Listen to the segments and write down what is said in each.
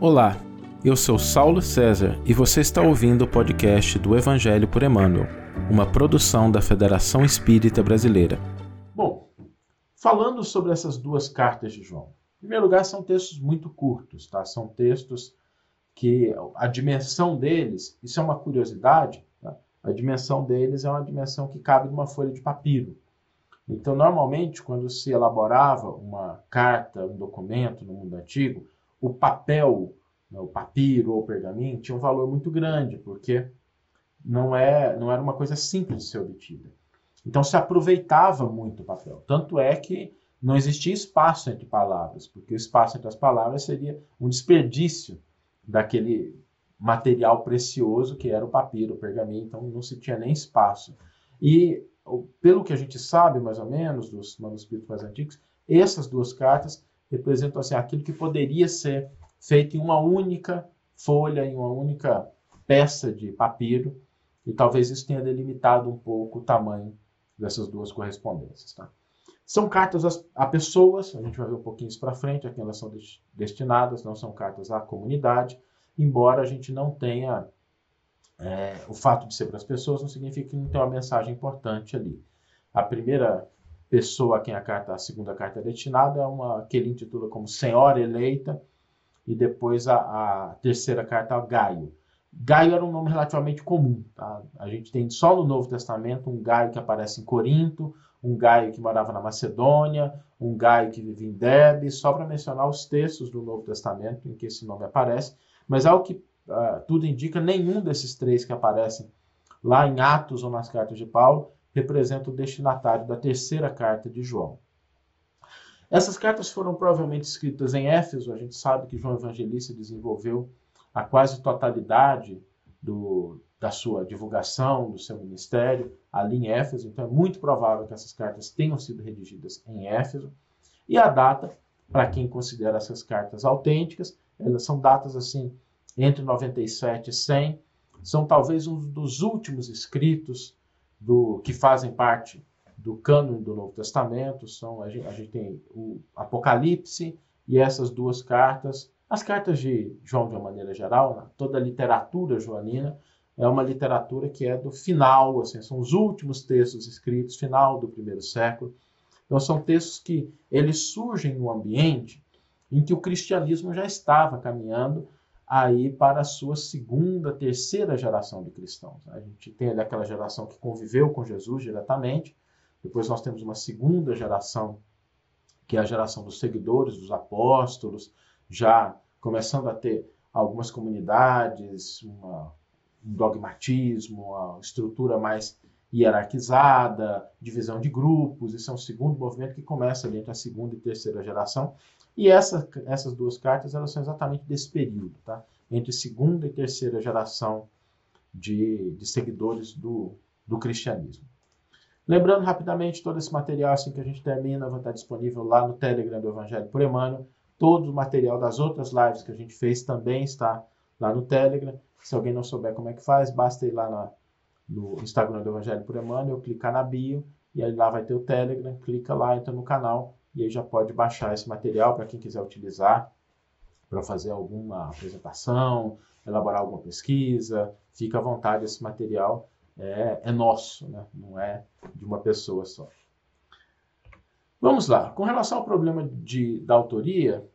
Olá, eu sou Saulo César e você está ouvindo o podcast do Evangelho por Emmanuel, uma produção da Federação Espírita Brasileira. Bom, falando sobre essas duas cartas de João, em primeiro lugar, são textos muito curtos, tá? São textos que a dimensão deles, isso é uma curiosidade, tá? a dimensão deles é uma dimensão que cabe numa folha de papiro. Então, normalmente, quando se elaborava uma carta, um documento no mundo antigo, o papel, né, o papiro ou o pergaminho, tinha um valor muito grande, porque não, é, não era uma coisa simples de ser obtida. Então se aproveitava muito o papel. Tanto é que não existia espaço entre palavras, porque o espaço entre as palavras seria um desperdício daquele material precioso que era o papiro, o pergaminho, então não se tinha nem espaço. E pelo que a gente sabe, mais ou menos, dos manuscritos mais antigos, essas duas cartas representam assim, aquilo que poderia ser feito em uma única folha, em uma única peça de papiro, e talvez isso tenha delimitado um pouco o tamanho dessas duas correspondências. Tá? São cartas a pessoas, a gente vai ver um pouquinho isso para frente, a quem elas são destinadas, não são cartas à comunidade, embora a gente não tenha. É, o fato de ser para as pessoas não significa que não tem uma mensagem importante ali. A primeira pessoa a quem a carta, a segunda carta é destinada, é uma que ele intitula como Senhora Eleita, e depois a, a terceira carta, Gaio. Gaio era um nome relativamente comum. Tá? A gente tem só no Novo Testamento um Gaio que aparece em Corinto, um Gaio que morava na Macedônia, um Gaio que vivia em Derbe, só para mencionar os textos do Novo Testamento em que esse nome aparece. Mas ao que uh, tudo indica, nenhum desses três que aparecem lá em Atos ou nas cartas de Paulo representa o destinatário da terceira carta de João. Essas cartas foram provavelmente escritas em Éfeso. A gente sabe que João Evangelista desenvolveu a quase totalidade do, da sua divulgação, do seu ministério, ali em Éfeso. Então é muito provável que essas cartas tenham sido redigidas em Éfeso. E a data, para quem considera essas cartas autênticas, elas são datas assim entre 97 e 100. São talvez um dos últimos escritos do que fazem parte do cânone do Novo Testamento. São a gente, a gente tem o Apocalipse e essas duas cartas. As cartas de João, de uma maneira geral, né? toda a literatura joanina é uma literatura que é do final, assim, são os últimos textos escritos, final do primeiro século. Então são textos que eles surgem no ambiente em que o cristianismo já estava caminhando aí para a sua segunda, terceira geração de cristãos. A gente tem ali aquela geração que conviveu com Jesus diretamente, depois nós temos uma segunda geração, que é a geração dos seguidores, dos apóstolos, já começando a ter algumas comunidades, uma, um dogmatismo, uma estrutura mais hierarquizada, divisão de grupos, isso é um segundo movimento que começa ali entre a segunda e terceira geração, e essa, essas duas cartas elas são exatamente desse período, tá? entre segunda e terceira geração de, de seguidores do, do cristianismo. Lembrando rapidamente, todo esse material assim que a gente termina vai estar disponível lá no Telegram do Evangelho por Emmanuel. Todo o material das outras lives que a gente fez também está lá no Telegram. Se alguém não souber como é que faz, basta ir lá na, no Instagram do Evangelho por Emmanuel, clicar na bio, e aí lá vai ter o Telegram, clica lá, entra no canal e aí já pode baixar esse material para quem quiser utilizar para fazer alguma apresentação, elaborar alguma pesquisa, fica à vontade, esse material é, é nosso, né? não é de uma pessoa só. Vamos lá, com relação ao problema de, da autoria,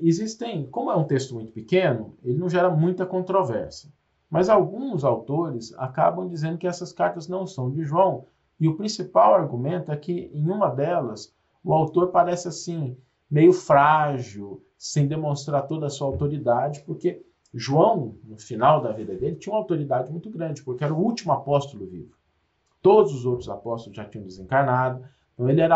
existem, como é um texto muito pequeno, ele não gera muita controvérsia. Mas alguns autores acabam dizendo que essas cartas não são de João, e o principal argumento é que em uma delas o autor parece assim, meio frágil, sem demonstrar toda a sua autoridade, porque João, no final da vida dele, tinha uma autoridade muito grande, porque era o último apóstolo vivo. Todos os outros apóstolos já tinham desencarnado, então ele era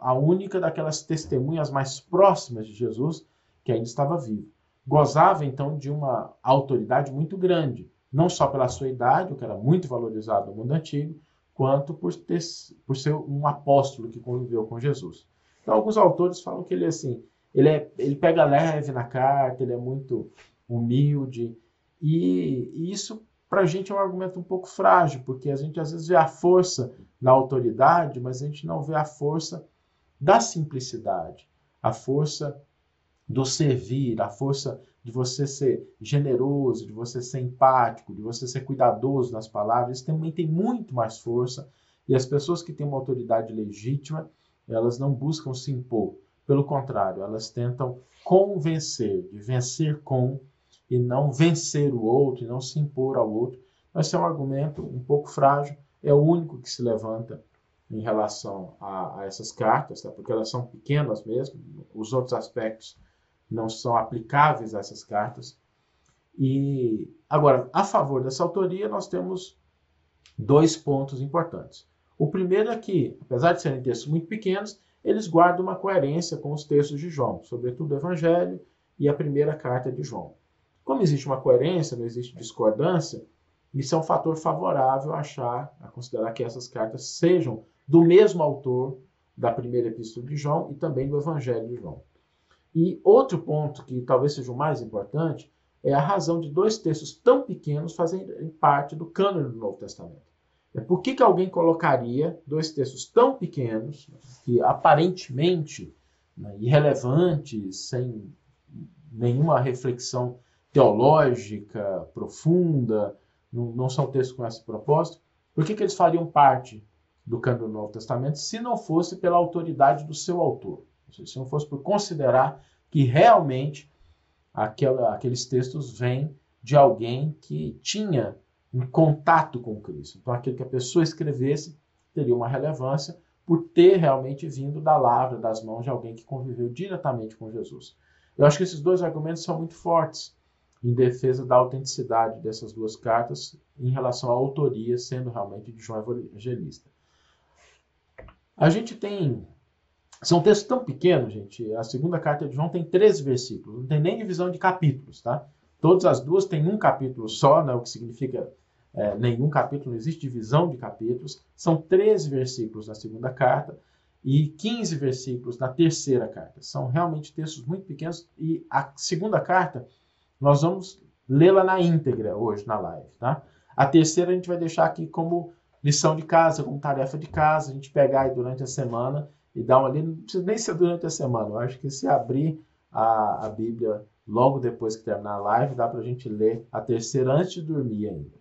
a única daquelas testemunhas mais próximas de Jesus que ainda estava vivo. Gozava então de uma autoridade muito grande, não só pela sua idade, o que era muito valorizado no mundo antigo, quanto por, ter, por ser um apóstolo que conviveu com Jesus. Então, alguns autores falam que ele assim, ele, é, ele pega leve na carta, ele é muito humilde, e, e isso para a gente é um argumento um pouco frágil, porque a gente às vezes vê a força na autoridade, mas a gente não vê a força da simplicidade, a força do servir, a força de você ser generoso, de você ser empático, de você ser cuidadoso nas palavras, isso também tem muito mais força. E as pessoas que têm uma autoridade legítima, elas não buscam se impor. Pelo contrário, elas tentam convencer, de vencer com, e não vencer o outro, e não se impor ao outro. Mas é um argumento um pouco frágil, é o único que se levanta em relação a, a essas cartas, tá? porque elas são pequenas mesmo, os outros aspectos não são aplicáveis a essas cartas. E agora, a favor dessa autoria, nós temos dois pontos importantes. O primeiro é que, apesar de serem textos muito pequenos, eles guardam uma coerência com os textos de João, sobretudo o Evangelho e a primeira carta de João. Como existe uma coerência, não existe discordância, isso é um fator favorável a achar, a considerar que essas cartas sejam do mesmo autor da primeira epístola de João e também do Evangelho de João. E outro ponto que talvez seja o mais importante é a razão de dois textos tão pequenos fazerem parte do cânone do Novo Testamento. É por que, que alguém colocaria dois textos tão pequenos, que aparentemente né, irrelevantes, sem nenhuma reflexão teológica profunda, não, não são textos com esse propósito, por que, que eles fariam parte do cânone do Novo Testamento se não fosse pela autoridade do seu autor? Se não fosse por considerar que realmente aquela, aqueles textos vêm de alguém que tinha um contato com Cristo. Então, aquilo que a pessoa escrevesse teria uma relevância por ter realmente vindo da lavra, das mãos de alguém que conviveu diretamente com Jesus. Eu acho que esses dois argumentos são muito fortes em defesa da autenticidade dessas duas cartas em relação à autoria, sendo realmente de João Evangelista. A gente tem são textos tão pequenos, gente. A segunda carta de João tem 13 versículos, não tem nem divisão de capítulos, tá? Todas as duas têm um capítulo só, né, o que significa é, nenhum capítulo, não existe divisão de capítulos. São 13 versículos na segunda carta e 15 versículos na terceira carta. São realmente textos muito pequenos e a segunda carta nós vamos lê-la na íntegra hoje na live, tá? A terceira a gente vai deixar aqui como lição de casa, como tarefa de casa, a gente pegar aí durante a semana e dar uma lida, não precisa nem ser durante a semana. Eu acho que se abrir a, a Bíblia logo depois que terminar a live, dá para a gente ler a terceira antes de dormir ainda.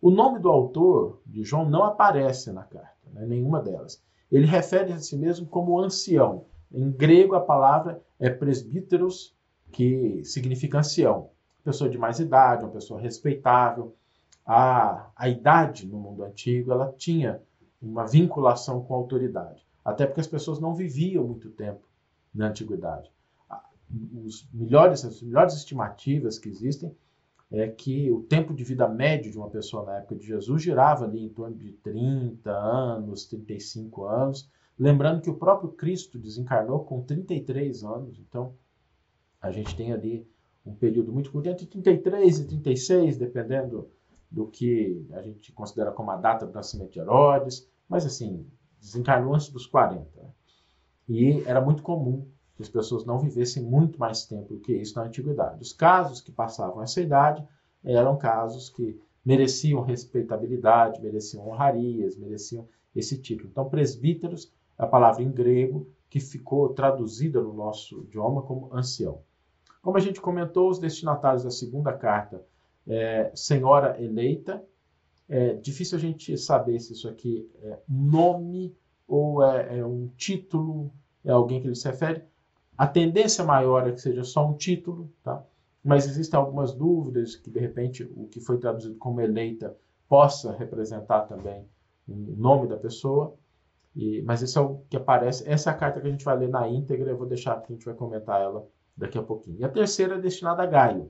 O nome do autor de João não aparece na carta, né, nenhuma delas. Ele refere a si mesmo como ancião. Em grego, a palavra é presbíteros, que significa ancião. Pessoa de mais idade, uma pessoa respeitável. A, a idade no mundo antigo ela tinha uma vinculação com a autoridade. Até porque as pessoas não viviam muito tempo na antiguidade. Os melhores, as melhores estimativas que existem é que o tempo de vida médio de uma pessoa na época de Jesus girava ali em torno de 30 anos, 35 anos. Lembrando que o próprio Cristo desencarnou com 33 anos, então a gente tem ali um período muito curto, entre 33 e 36, dependendo do que a gente considera como a data do nascimento de Herodes, mas assim, desencarnou antes dos 40. E era muito comum que as pessoas não vivessem muito mais tempo do que isso na antiguidade. Os casos que passavam essa idade eram casos que mereciam respeitabilidade, mereciam honrarias, mereciam esse título. Então, presbíteros é a palavra em grego que ficou traduzida no nosso idioma como ancião. Como a gente comentou, os destinatários da segunda carta, é, senhora eleita, é difícil a gente saber se isso aqui é nome ou é, é um título, é alguém que ele se refere. A tendência maior é que seja só um título, tá? mas existem algumas dúvidas que, de repente, o que foi traduzido como eleita possa representar também o nome da pessoa. E, mas esse é o que aparece. Essa é a carta que a gente vai ler na íntegra. Eu vou deixar que a gente vai comentar ela daqui a pouquinho. E a terceira é destinada a Gaio.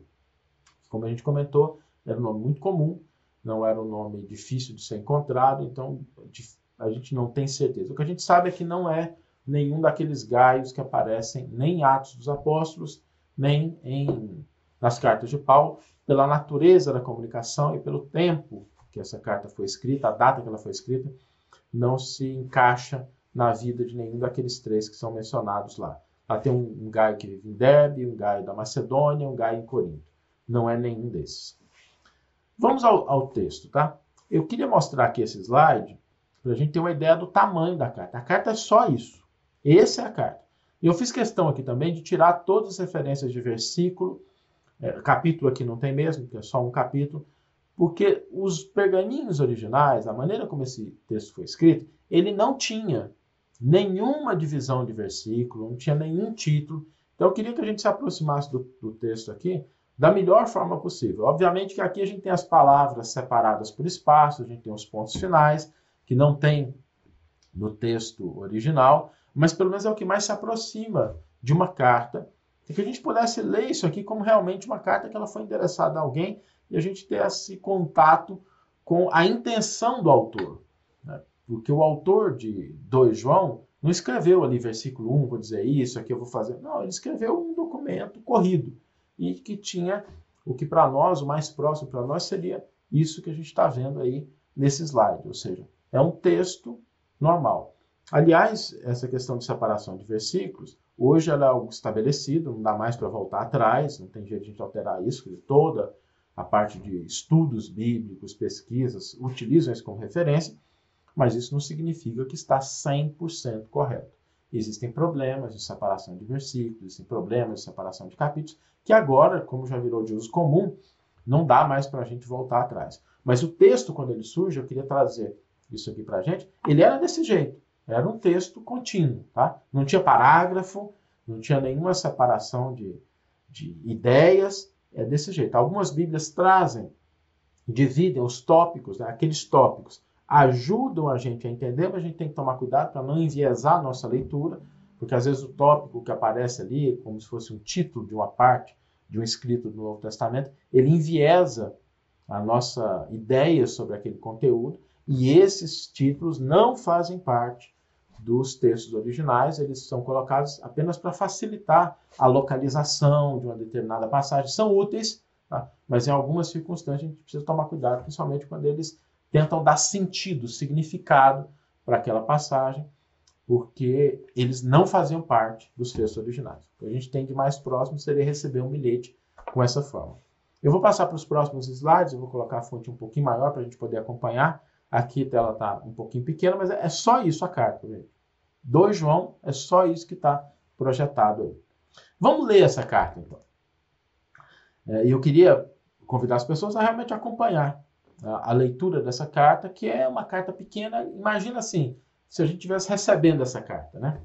Como a gente comentou, era um nome muito comum, não era um nome difícil de ser encontrado, então a gente não tem certeza. O que a gente sabe é que não é nenhum daqueles gaios que aparecem nem em Atos dos Apóstolos, nem em, nas cartas de Paulo, pela natureza da comunicação e pelo tempo que essa carta foi escrita, a data que ela foi escrita, não se encaixa na vida de nenhum daqueles três que são mencionados lá. Lá tem um, um gaio que vive em Derbe, um gaio da Macedônia, um gaio em Corinto. Não é nenhum desses. Vamos ao, ao texto, tá? Eu queria mostrar aqui esse slide para a gente ter uma ideia do tamanho da carta. A carta é só isso. Essa é a carta. E eu fiz questão aqui também de tirar todas as referências de versículo É, capítulo aqui não tem mesmo, porque é só um capítulo, porque os pergaminhos originais, a maneira como esse texto foi escrito, ele não tinha nenhuma divisão de versículo, não tinha nenhum título. Então eu queria que a gente se aproximasse do, do texto aqui da melhor forma possível. Obviamente que aqui a gente tem as palavras separadas por espaço, a gente tem os pontos finais, que não tem no texto original, mas pelo menos é o que mais se aproxima de uma carta, e que a gente pudesse ler isso aqui como realmente uma carta que ela foi endereçada a alguém e a gente ter esse contato com a intenção do autor. Né? Porque o autor de 2 João não escreveu ali versículo 1, vou dizer isso, aqui eu vou fazer. Não, ele escreveu um documento corrido e que tinha o que para nós, o mais próximo para nós, seria isso que a gente está vendo aí nesse slide, ou seja, é um texto normal. Aliás, essa questão de separação de versículos, hoje ela é algo estabelecido, não dá mais para voltar atrás, não tem jeito de a gente alterar isso, toda a parte de estudos bíblicos, pesquisas, utilizam isso como referência, mas isso não significa que está 100% correto. Existem problemas de separação de versículos, existem problemas de separação de capítulos, que agora, como já virou de uso comum, não dá mais para a gente voltar atrás. Mas o texto, quando ele surge, eu queria trazer isso aqui para a gente, ele era desse jeito. Era um texto contínuo, tá? Não tinha parágrafo, não tinha nenhuma separação de, de ideias, é desse jeito. Algumas Bíblias trazem, dividem os tópicos, né? aqueles tópicos, ajudam a gente a entender, mas a gente tem que tomar cuidado para não enviesar a nossa leitura, porque às vezes o tópico que aparece ali, como se fosse um título de uma parte de um escrito do Novo Testamento, ele enviesa a nossa ideia sobre aquele conteúdo, e esses títulos não fazem parte dos textos originais, eles são colocados apenas para facilitar a localização de uma determinada passagem. São úteis, tá? mas em algumas circunstâncias a gente precisa tomar cuidado, principalmente quando eles tentam dar sentido, significado para aquela passagem, porque eles não faziam parte dos textos originais. O que a gente tem de mais próximo seria receber um bilhete com essa forma. Eu vou passar para os próximos slides, eu vou colocar a fonte um pouquinho maior para a gente poder acompanhar. Aqui a tela está um pouquinho pequena, mas é só isso a carta. Gente. 2 João é só isso que está projetado aí. Vamos ler essa carta, então. É, eu queria convidar as pessoas a realmente acompanhar a, a leitura dessa carta, que é uma carta pequena. Imagina assim, se a gente estivesse recebendo essa carta, né?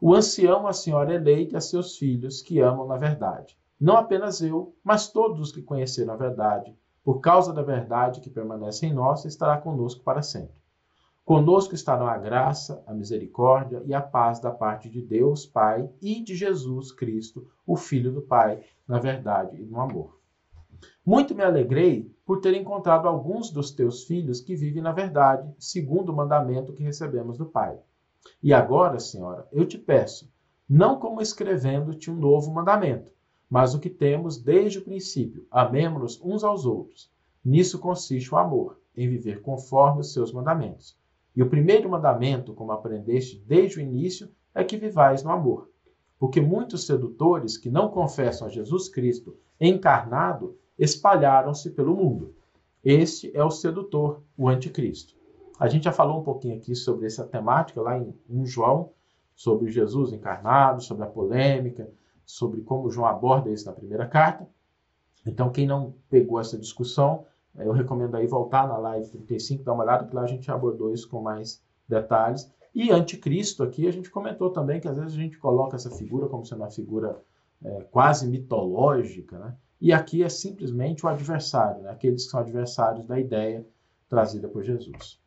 O ancião, a senhora eleita e a seus filhos que amam na verdade. Não apenas eu, mas todos os que conheceram a verdade, por causa da verdade que permanece em nós, estará conosco para sempre. Conosco estarão a graça, a misericórdia e a paz da parte de Deus, Pai, e de Jesus Cristo, o Filho do Pai, na verdade e no amor. Muito me alegrei por ter encontrado alguns dos teus filhos que vivem na verdade, segundo o mandamento que recebemos do Pai. E agora, Senhora, eu te peço, não como escrevendo-te um novo mandamento, mas o que temos desde o princípio, amemos-nos uns aos outros. Nisso consiste o amor, em viver conforme os seus mandamentos. E o primeiro mandamento, como aprendeste desde o início, é que vivais no amor. Porque muitos sedutores que não confessam a Jesus Cristo encarnado espalharam-se pelo mundo. Este é o sedutor, o anticristo. A gente já falou um pouquinho aqui sobre essa temática lá em, João, sobre Jesus encarnado, sobre a polêmica, sobre como João aborda isso na primeira carta. Então, quem não pegou essa discussão, eu recomendo aí voltar na live 35, dar uma olhada, que lá a gente abordou isso com mais detalhes. E anticristo aqui, a gente comentou também que às vezes a gente coloca essa figura como sendo uma figura é, quase mitológica, né? E aqui é simplesmente o adversário, né? aqueles que são adversários da ideia trazida por Jesus.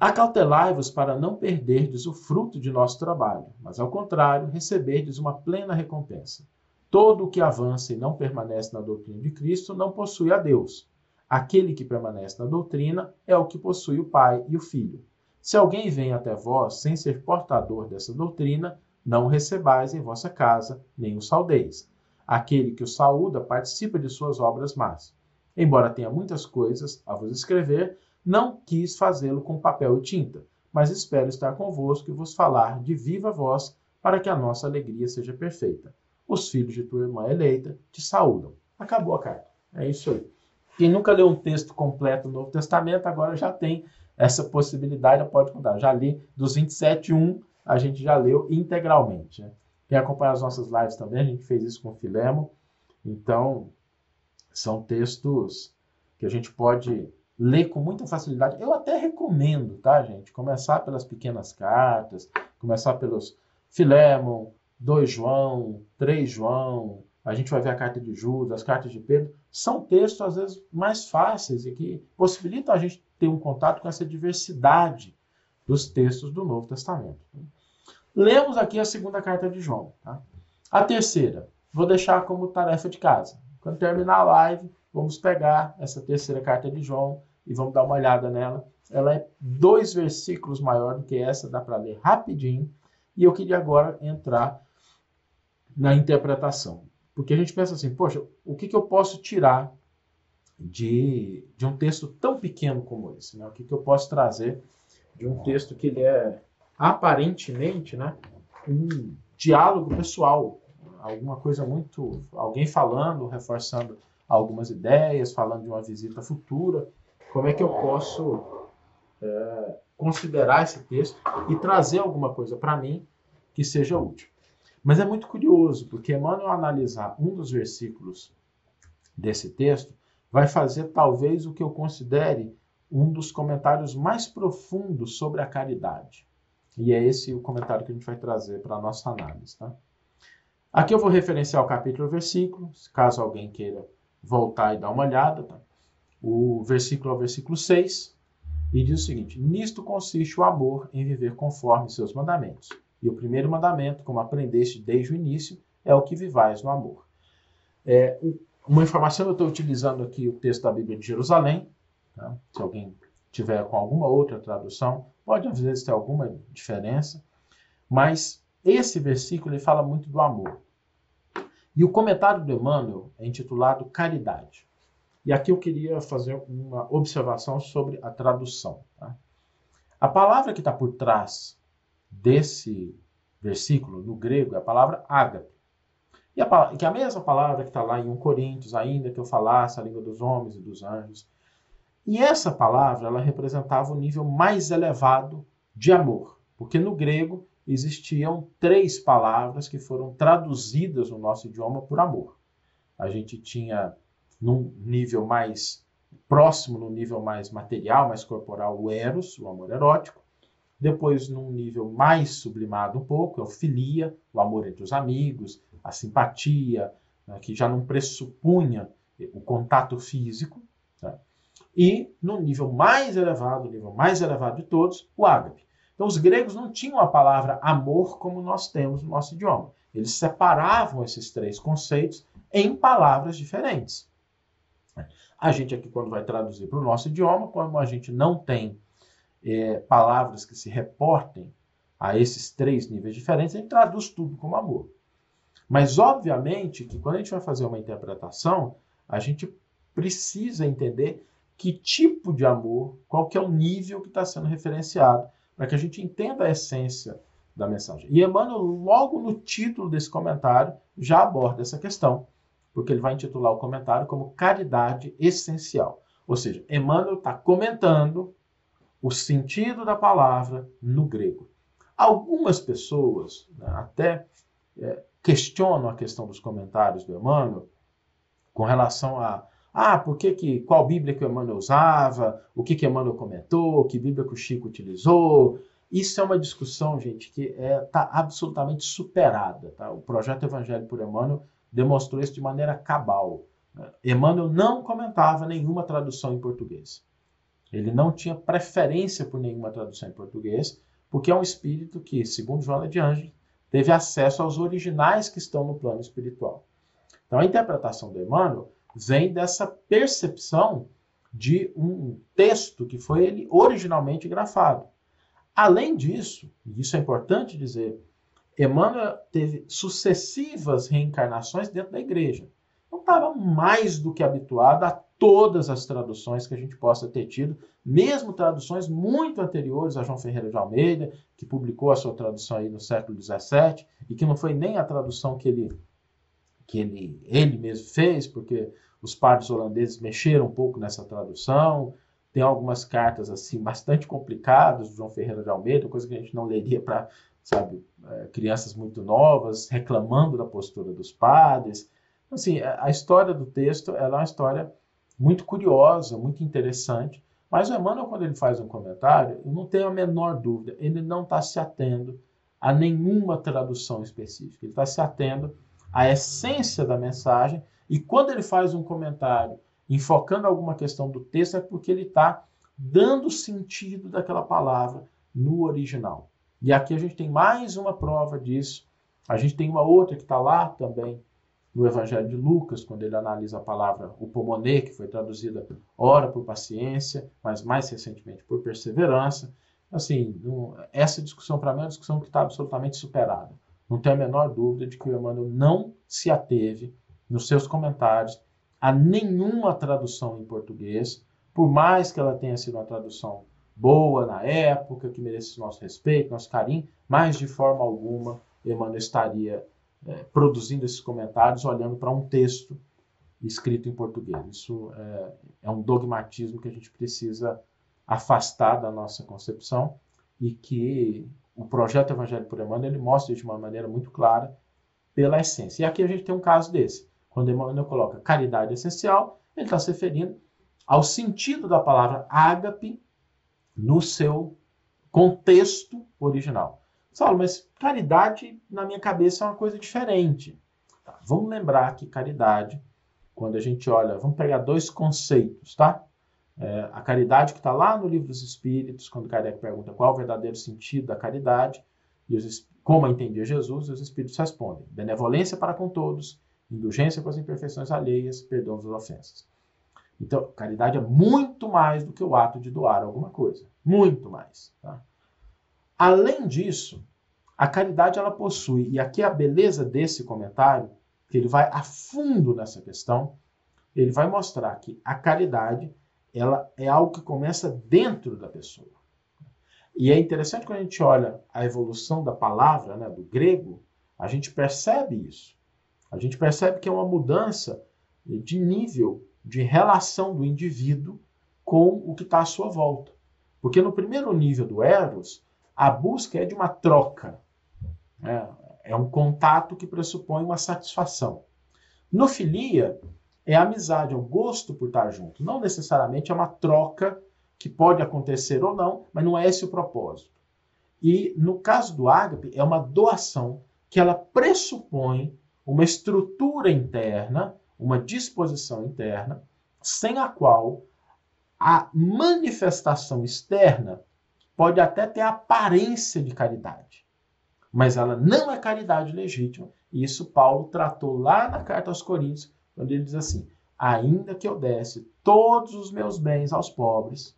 Acautelai-vos para não perderdes o fruto de nosso trabalho, mas ao contrário, receberdes uma plena recompensa. Todo o que avança e não permanece na doutrina de Cristo não possui a Deus. Aquele que permanece na doutrina é o que possui o Pai e o Filho. Se alguém vem até vós sem ser portador dessa doutrina, não o recebais em vossa casa, nem o saudeis. Aquele que o saúda participa de suas obras más. Embora tenha muitas coisas a vos escrever, não quis fazê-lo com papel e tinta, mas espero estar convosco e vos falar de viva voz, para que a nossa alegria seja perfeita. Os filhos de tua irmã eleita te saúdam. Acabou a carta. É isso aí. Quem nunca leu um texto completo do Novo Testamento, agora já tem essa possibilidade, pode contar. Já li dos 27, 1 a gente já leu integralmente. Né? Quem acompanha as nossas lives também, a gente fez isso com o Filemo. Então, são textos que a gente pode ler com muita facilidade. Eu até recomendo, tá, gente? Começar pelas pequenas cartas, começar pelos Filémon, 2 João, 3 João, a gente vai ver a carta de Judas, as cartas de Pedro, são textos às vezes mais fáceis e que possibilitam a gente ter um contato com essa diversidade dos textos do Novo Testamento. Lemos aqui a segunda carta de João. Tá? A terceira, vou deixar como tarefa de casa. Quando terminar a live, vamos pegar essa terceira carta de João e vamos dar uma olhada nela. Ela é dois versículos maior do que essa, dá para ler rapidinho. E eu queria agora entrar na interpretação. Porque a gente pensa assim, poxa, o que, que eu posso tirar de, de um texto tão pequeno como esse? Né? O que, que eu posso trazer de um texto que ele é aparentemente né, um diálogo pessoal, alguma coisa muito. alguém falando, reforçando algumas ideias, falando de uma visita futura. Como é que eu posso é, considerar esse texto e trazer alguma coisa para mim que seja útil? Mas é muito curioso, porque Emmanuel analisar um dos versículos desse texto vai fazer talvez o que eu considere um dos comentários mais profundos sobre a caridade. E é esse o comentário que a gente vai trazer para a nossa análise. Tá? Aqui eu vou referenciar o capítulo e o versículo, caso alguém queira voltar e dar uma olhada. Tá? O versículo é o versículo 6, e diz o seguinte: Nisto consiste o amor em viver conforme seus mandamentos e o primeiro mandamento, como aprendeste desde o início, é o que vivais no amor. É, uma informação, eu estou utilizando aqui o texto da Bíblia de Jerusalém. Tá? Se alguém tiver com alguma outra tradução, pode às vezes ter alguma diferença. Mas esse versículo ele fala muito do amor. E o comentário do Emmanuel é intitulado Caridade. E aqui eu queria fazer uma observação sobre a tradução. Tá? A palavra que está por trás desse versículo, no grego, é a palavra ágape. E a, que é a mesma palavra que está lá em 1 Coríntios, ainda que eu falasse a língua dos homens e dos anjos. E essa palavra, ela representava o nível mais elevado de amor. Porque no grego existiam três palavras que foram traduzidas no nosso idioma por amor. A gente tinha, num nível mais próximo, no nível mais material, mais corporal, o eros, o amor erótico. Depois, num nível mais sublimado um pouco, é o filia, o amor entre os amigos, a simpatia, né, que já não pressupunha o contato físico. Né? E no nível mais elevado, o nível mais elevado de todos, o ágape. Então, os gregos não tinham a palavra amor como nós temos no nosso idioma. Eles separavam esses três conceitos em palavras diferentes. A gente aqui, quando vai traduzir para o nosso idioma, como a gente não tem é, palavras que se reportem a esses três níveis diferentes, a gente traduz tudo como amor. Mas, obviamente, que quando a gente vai fazer uma interpretação, a gente precisa entender que tipo de amor, qual que é o nível que está sendo referenciado, para que a gente entenda a essência da mensagem. E Emmanuel, logo no título desse comentário, já aborda essa questão, porque ele vai intitular o comentário como Caridade Essencial. Ou seja, Emmanuel está comentando o sentido da palavra no grego. Algumas pessoas né, até é, questionam a questão dos comentários do Emmanuel com relação a ah, por que, que qual Bíblia que o Emmanuel usava, o que, que Emmanuel comentou, que Bíblia que o Chico utilizou. Isso é uma discussão, gente, que está é, tá absolutamente superada. Tá? O projeto Evangelho por Emmanuel demonstrou isso de maneira cabal. Né? Emmanuel não comentava nenhuma tradução em português. Ele não tinha preferência por nenhuma tradução em português, porque é um espírito que, segundo Joana de Anjos, teve acesso aos originais que estão no plano espiritual. Então, a interpretação do Emmanuel vem dessa percepção de um texto que foi ele originalmente grafado. Além disso, e isso é importante dizer, Emmanuel teve sucessivas reencarnações dentro da igreja. Não estava mais do que habituado a todas as traduções que a gente possa ter tido, mesmo traduções muito anteriores a João Ferreira de Almeida, que publicou a sua tradução aí no século XVII, e que não foi nem a tradução que ele, que ele, ele mesmo fez, porque os padres holandeses mexeram um pouco nessa tradução, tem algumas cartas assim bastante complicadas do João Ferreira de Almeida, coisa que a gente não leria para, sabe, é, crianças muito novas, reclamando da postura dos padres, Assim, a história do texto ela é uma história muito curiosa, muito interessante, mas o Emmanuel, quando ele faz um comentário, eu não tenho a menor dúvida, ele não está se atendo a nenhuma tradução específica, ele está se atendo à essência da mensagem, e quando ele faz um comentário enfocando alguma questão do texto, é porque ele está dando sentido daquela palavra no original. E aqui a gente tem mais uma prova disso. A gente tem uma outra que está lá também no Evangelho de Lucas, quando ele analisa a palavra upomoné, que foi traduzida ora por paciência, mas mais recentemente por perseverança. Assim, essa discussão para mim é uma discussão que está absolutamente superada. Não tenho a menor dúvida de que o Emmanuel não se ateve nos seus comentários a nenhuma tradução em português, por mais que ela tenha sido uma tradução boa na época, que mereça nosso respeito, nosso carinho, mas de forma alguma Emmanuel estaria é, produzindo esses comentários olhando para um texto escrito em português. Isso é, é um dogmatismo que a gente precisa afastar da nossa concepção e que o projeto Evangelho por Emmanuel ele mostra de uma maneira muito clara pela essência. E aqui a gente tem um caso desse. Quando Emmanuel coloca caridade essencial, ele está se referindo ao sentido da palavra ágape no seu contexto original. Saulo, mas caridade na minha cabeça é uma coisa diferente. Tá, vamos lembrar que caridade, quando a gente olha, vamos pegar dois conceitos, tá? É, a caridade que está lá no livro dos Espíritos, quando Kardec pergunta qual é o verdadeiro sentido da caridade, e os, como entendia Jesus, os Espíritos respondem: benevolência para com todos, indulgência com as imperfeições alheias, perdão das ofensas. Então, caridade é muito mais do que o ato de doar alguma coisa. Muito mais. Tá? Além disso, a caridade ela possui, e aqui a beleza desse comentário, que ele vai a fundo nessa questão, ele vai mostrar que a caridade ela é algo que começa dentro da pessoa. E é interessante quando a gente olha a evolução da palavra, né, do grego, a gente percebe isso. A gente percebe que é uma mudança de nível de relação do indivíduo com o que está à sua volta. Porque no primeiro nível do Eros, a busca é de uma troca. É, é um contato que pressupõe uma satisfação. No filia, é amizade, é o gosto por estar junto. Não necessariamente é uma troca que pode acontecer ou não, mas não é esse o propósito. E no caso do ágape, é uma doação que ela pressupõe uma estrutura interna, uma disposição interna, sem a qual a manifestação externa pode até ter aparência de caridade, mas ela não é caridade legítima. E isso Paulo tratou lá na carta aos Coríntios, quando ele diz assim: ainda que eu desse todos os meus bens aos pobres,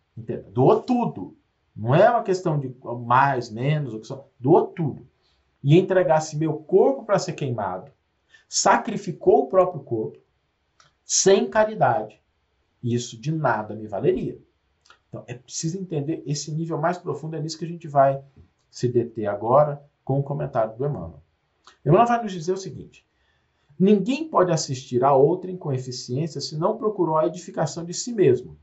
doou tudo. Não é uma questão de mais, menos, ou que só, doou tudo. E entregasse meu corpo para ser queimado, sacrificou o próprio corpo sem caridade. Isso de nada me valeria. Então é preciso entender esse nível mais profundo, é nisso que a gente vai se deter agora com o comentário do Emmanuel. Emmanuel vai nos dizer o seguinte: Ninguém pode assistir a outrem com eficiência se não procurou a edificação de si mesmo.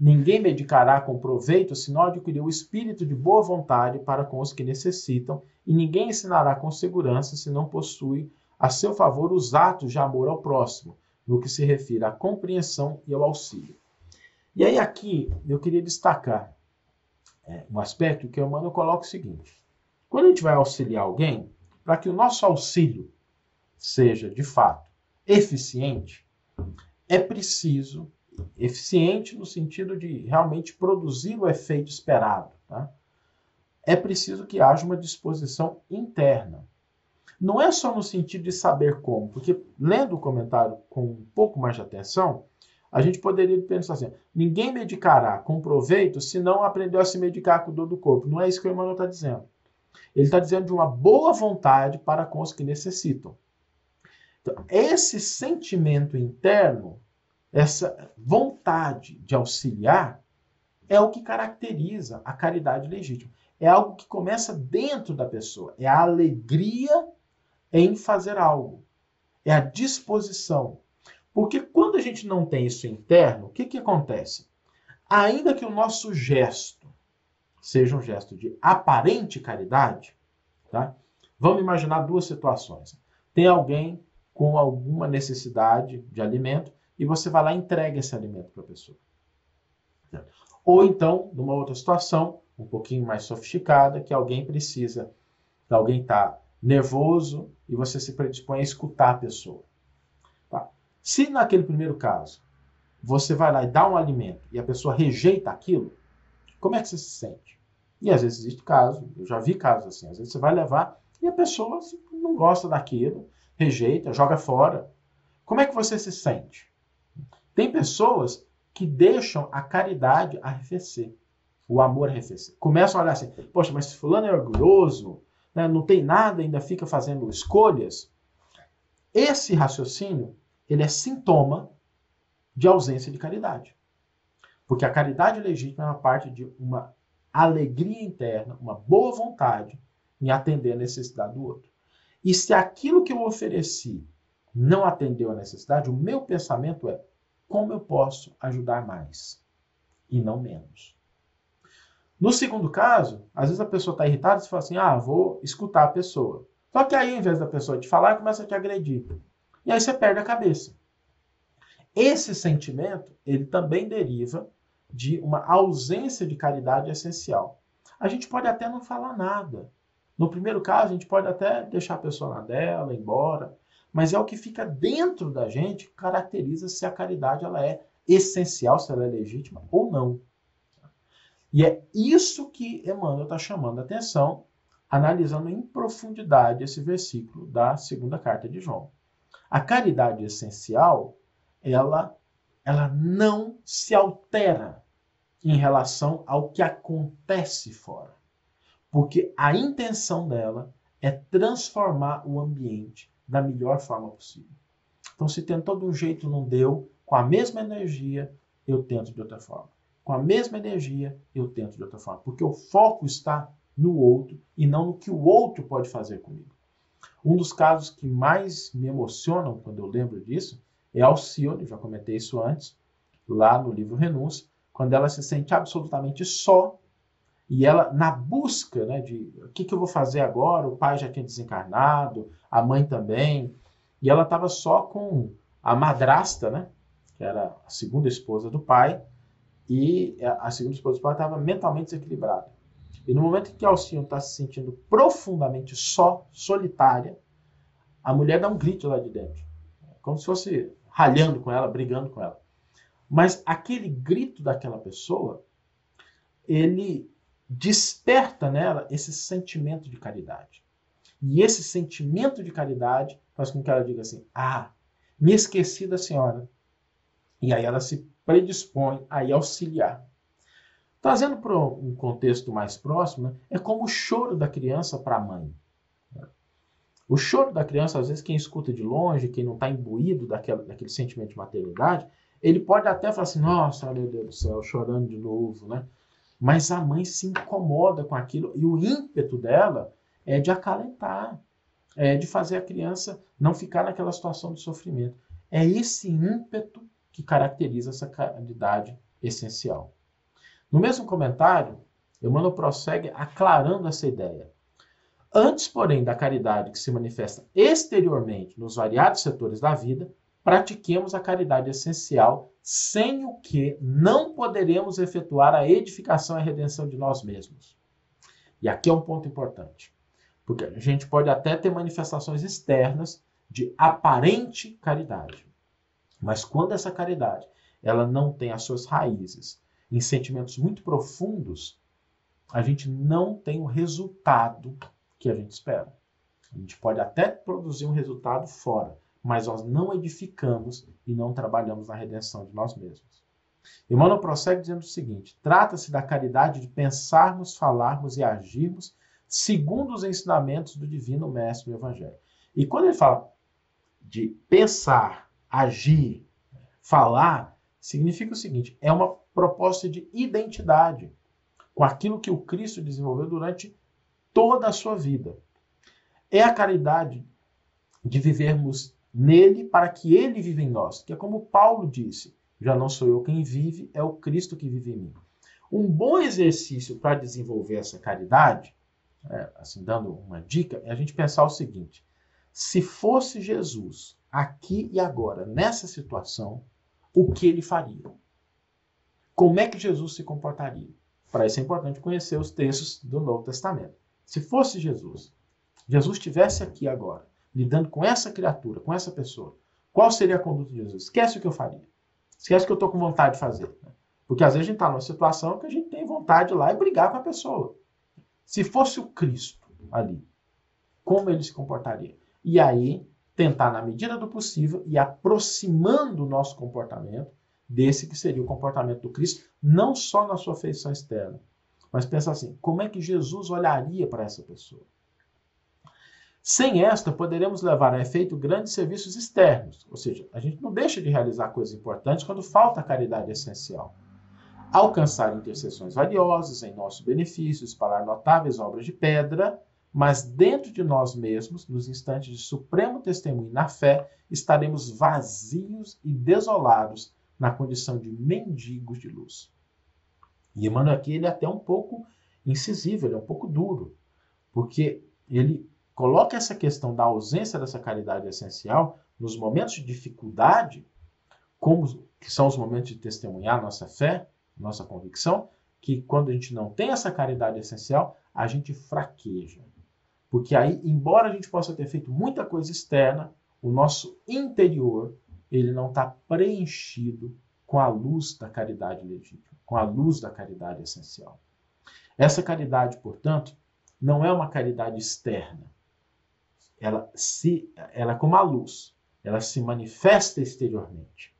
Ninguém medicará com proveito se não adquiriu o espírito de boa vontade para com os que necessitam, e ninguém ensinará com segurança se não possui a seu favor os atos de amor ao próximo, no que se refere à compreensão e ao auxílio. E aí aqui eu queria destacar é, um aspecto que o Emmanuel coloca o seguinte. Quando a gente vai auxiliar alguém, para que o nosso auxílio seja, de fato, eficiente, é preciso, eficiente no sentido de realmente produzir o efeito esperado, tá? é preciso que haja uma disposição interna. Não é só no sentido de saber como, porque lendo o comentário com um pouco mais de atenção, a gente poderia pensar assim: ninguém medicará com proveito se não aprendeu a se medicar com dor do corpo. Não é isso que o Emmanuel está dizendo. Ele está dizendo de uma boa vontade para com os que necessitam. Então, esse sentimento interno, essa vontade de auxiliar, é o que caracteriza a caridade legítima. É algo que começa dentro da pessoa. É a alegria em fazer algo. É a disposição. Porque quando a gente não tem isso interno, o que, que acontece? Ainda que o nosso gesto seja um gesto de aparente caridade, tá? vamos imaginar duas situações. Tem alguém com alguma necessidade de alimento e você vai lá e entrega esse alimento para a pessoa. Ou então, numa outra situação, um pouquinho mais sofisticada, que alguém precisa, alguém está nervoso e você se predispõe a escutar a pessoa. Se naquele primeiro caso você vai lá e dá um alimento e a pessoa rejeita aquilo, como é que você se sente? E às vezes existe caso, eu já vi casos assim, às vezes você vai levar e a pessoa não gosta daquilo, rejeita, joga fora. Como é que você se sente? Tem pessoas que deixam a caridade arrefecer, o amor arrefecer. Começam a olhar assim, poxa, mas fulano é orgulhoso, né, não tem nada, ainda fica fazendo escolhas. Esse raciocínio, ele é sintoma de ausência de caridade. Porque a caridade legítima é uma parte de uma alegria interna, uma boa vontade em atender a necessidade do outro. E se aquilo que eu ofereci não atendeu a necessidade, o meu pensamento é como eu posso ajudar mais e não menos. No segundo caso, às vezes a pessoa está irritada e fala assim: ah, vou escutar a pessoa. Só que aí, ao invés da pessoa te falar, começa a te agredir. E aí você perde a cabeça. Esse sentimento, ele também deriva de uma ausência de caridade essencial. A gente pode até não falar nada. No primeiro caso, a gente pode até deixar a pessoa na dela, embora, mas é o que fica dentro da gente que caracteriza se a caridade ela é essencial, se ela é legítima ou não. E é isso que Emmanuel está chamando a atenção, analisando em profundidade esse versículo da segunda carta de João. A caridade essencial, ela, ela não se altera em relação ao que acontece fora. Porque a intenção dela é transformar o ambiente da melhor forma possível. Então, se tentou de um jeito não deu, com a mesma energia, eu tento de outra forma. Com a mesma energia, eu tento de outra forma. Porque o foco está no outro e não no que o outro pode fazer comigo. Um dos casos que mais me emocionam quando eu lembro disso é Alcione, já comentei isso antes, lá no livro Renúncia, quando ela se sente absolutamente só e ela na busca né, de o que, que eu vou fazer agora, o pai já tinha desencarnado, a mãe também, e ela estava só com a madrasta, né, que era a segunda esposa do pai, e a segunda esposa do pai estava mentalmente desequilibrada. E no momento em que Alcinho está se sentindo profundamente só, solitária, a mulher dá um grito lá de dentro, como se fosse ralhando com ela, brigando com ela. Mas aquele grito daquela pessoa, ele desperta nela esse sentimento de caridade. E esse sentimento de caridade faz com que ela diga assim: Ah, me esqueci da senhora. E aí ela se predispõe a ir auxiliar. Trazendo para um contexto mais próximo, né, é como o choro da criança para a mãe. O choro da criança, às vezes, quem escuta de longe, quem não está imbuído daquele, daquele sentimento de maternidade, ele pode até falar assim, nossa, meu Deus do céu, chorando de novo, né? Mas a mãe se incomoda com aquilo e o ímpeto dela é de acalentar, é de fazer a criança não ficar naquela situação de sofrimento. É esse ímpeto que caracteriza essa caridade essencial. No mesmo comentário, Emmanuel prossegue aclarando essa ideia. Antes, porém, da caridade que se manifesta exteriormente nos variados setores da vida, pratiquemos a caridade essencial, sem o que não poderemos efetuar a edificação e a redenção de nós mesmos. E aqui é um ponto importante, porque a gente pode até ter manifestações externas de aparente caridade, mas quando essa caridade ela não tem as suas raízes em sentimentos muito profundos, a gente não tem o resultado que a gente espera. A gente pode até produzir um resultado fora, mas nós não edificamos e não trabalhamos na redenção de nós mesmos. Emmanuel prossegue dizendo o seguinte: trata-se da caridade de pensarmos, falarmos e agirmos segundo os ensinamentos do Divino Mestre do Evangelho. E quando ele fala de pensar, agir, falar, significa o seguinte: é uma proposta de identidade com aquilo que o Cristo desenvolveu durante toda a sua vida. É a caridade de vivermos nele para que ele viva em nós. Que é como Paulo disse: já não sou eu quem vive, é o Cristo que vive em mim. Um bom exercício para desenvolver essa caridade, é, assim, dando uma dica, é a gente pensar o seguinte: se fosse Jesus aqui e agora, nessa situação, o que ele faria. Como é que Jesus se comportaria? Para isso é importante conhecer os textos do Novo Testamento. Se fosse Jesus, Jesus estivesse aqui agora, lidando com essa criatura, com essa pessoa, qual seria a conduta de Jesus? Esquece o que eu faria. Esquece o que eu estou com vontade de fazer. Né? Porque às vezes a gente está numa situação que a gente tem vontade de ir lá e brigar com a pessoa. Se fosse o Cristo ali, como ele se comportaria? E aí, tentar, na medida do possível, e aproximando o nosso comportamento desse que seria o comportamento do Cristo, não só na sua feição externa, mas pensa assim: como é que Jesus olharia para essa pessoa? Sem esta, poderemos levar a efeito grandes serviços externos, ou seja, a gente não deixa de realizar coisas importantes quando falta a caridade essencial. Alcançar intercessões valiosas em nosso benefício, espalhar notáveis obras de pedra, mas dentro de nós mesmos, nos instantes de supremo testemunho na fé, estaremos vazios e desolados na condição de mendigos de luz. E Emmanuel aqui ele é até um pouco incisivo, ele é um pouco duro, porque ele coloca essa questão da ausência dessa caridade essencial nos momentos de dificuldade, como que são os momentos de testemunhar nossa fé, nossa convicção, que quando a gente não tem essa caridade essencial, a gente fraqueja. Porque aí, embora a gente possa ter feito muita coisa externa, o nosso interior, ele não está preenchido com a luz da caridade legítima com a luz da caridade essencial. Essa caridade, portanto, não é uma caridade externa. Ela se ela é como a luz, ela se manifesta exteriormente.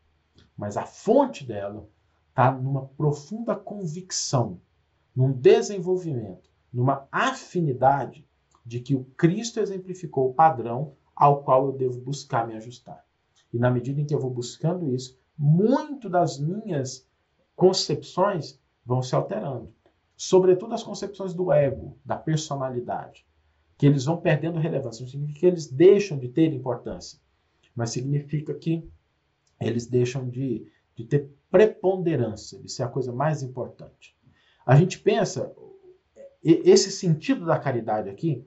Mas a fonte dela está numa profunda convicção, num desenvolvimento, numa afinidade de que o Cristo exemplificou o padrão ao qual eu devo buscar me ajustar. E na medida em que eu vou buscando isso, muito das minhas concepções vão se alterando. Sobretudo as concepções do ego, da personalidade, que eles vão perdendo relevância. Não significa que eles deixam de ter importância, mas significa que eles deixam de, de ter preponderância, de ser a coisa mais importante. A gente pensa, esse sentido da caridade aqui,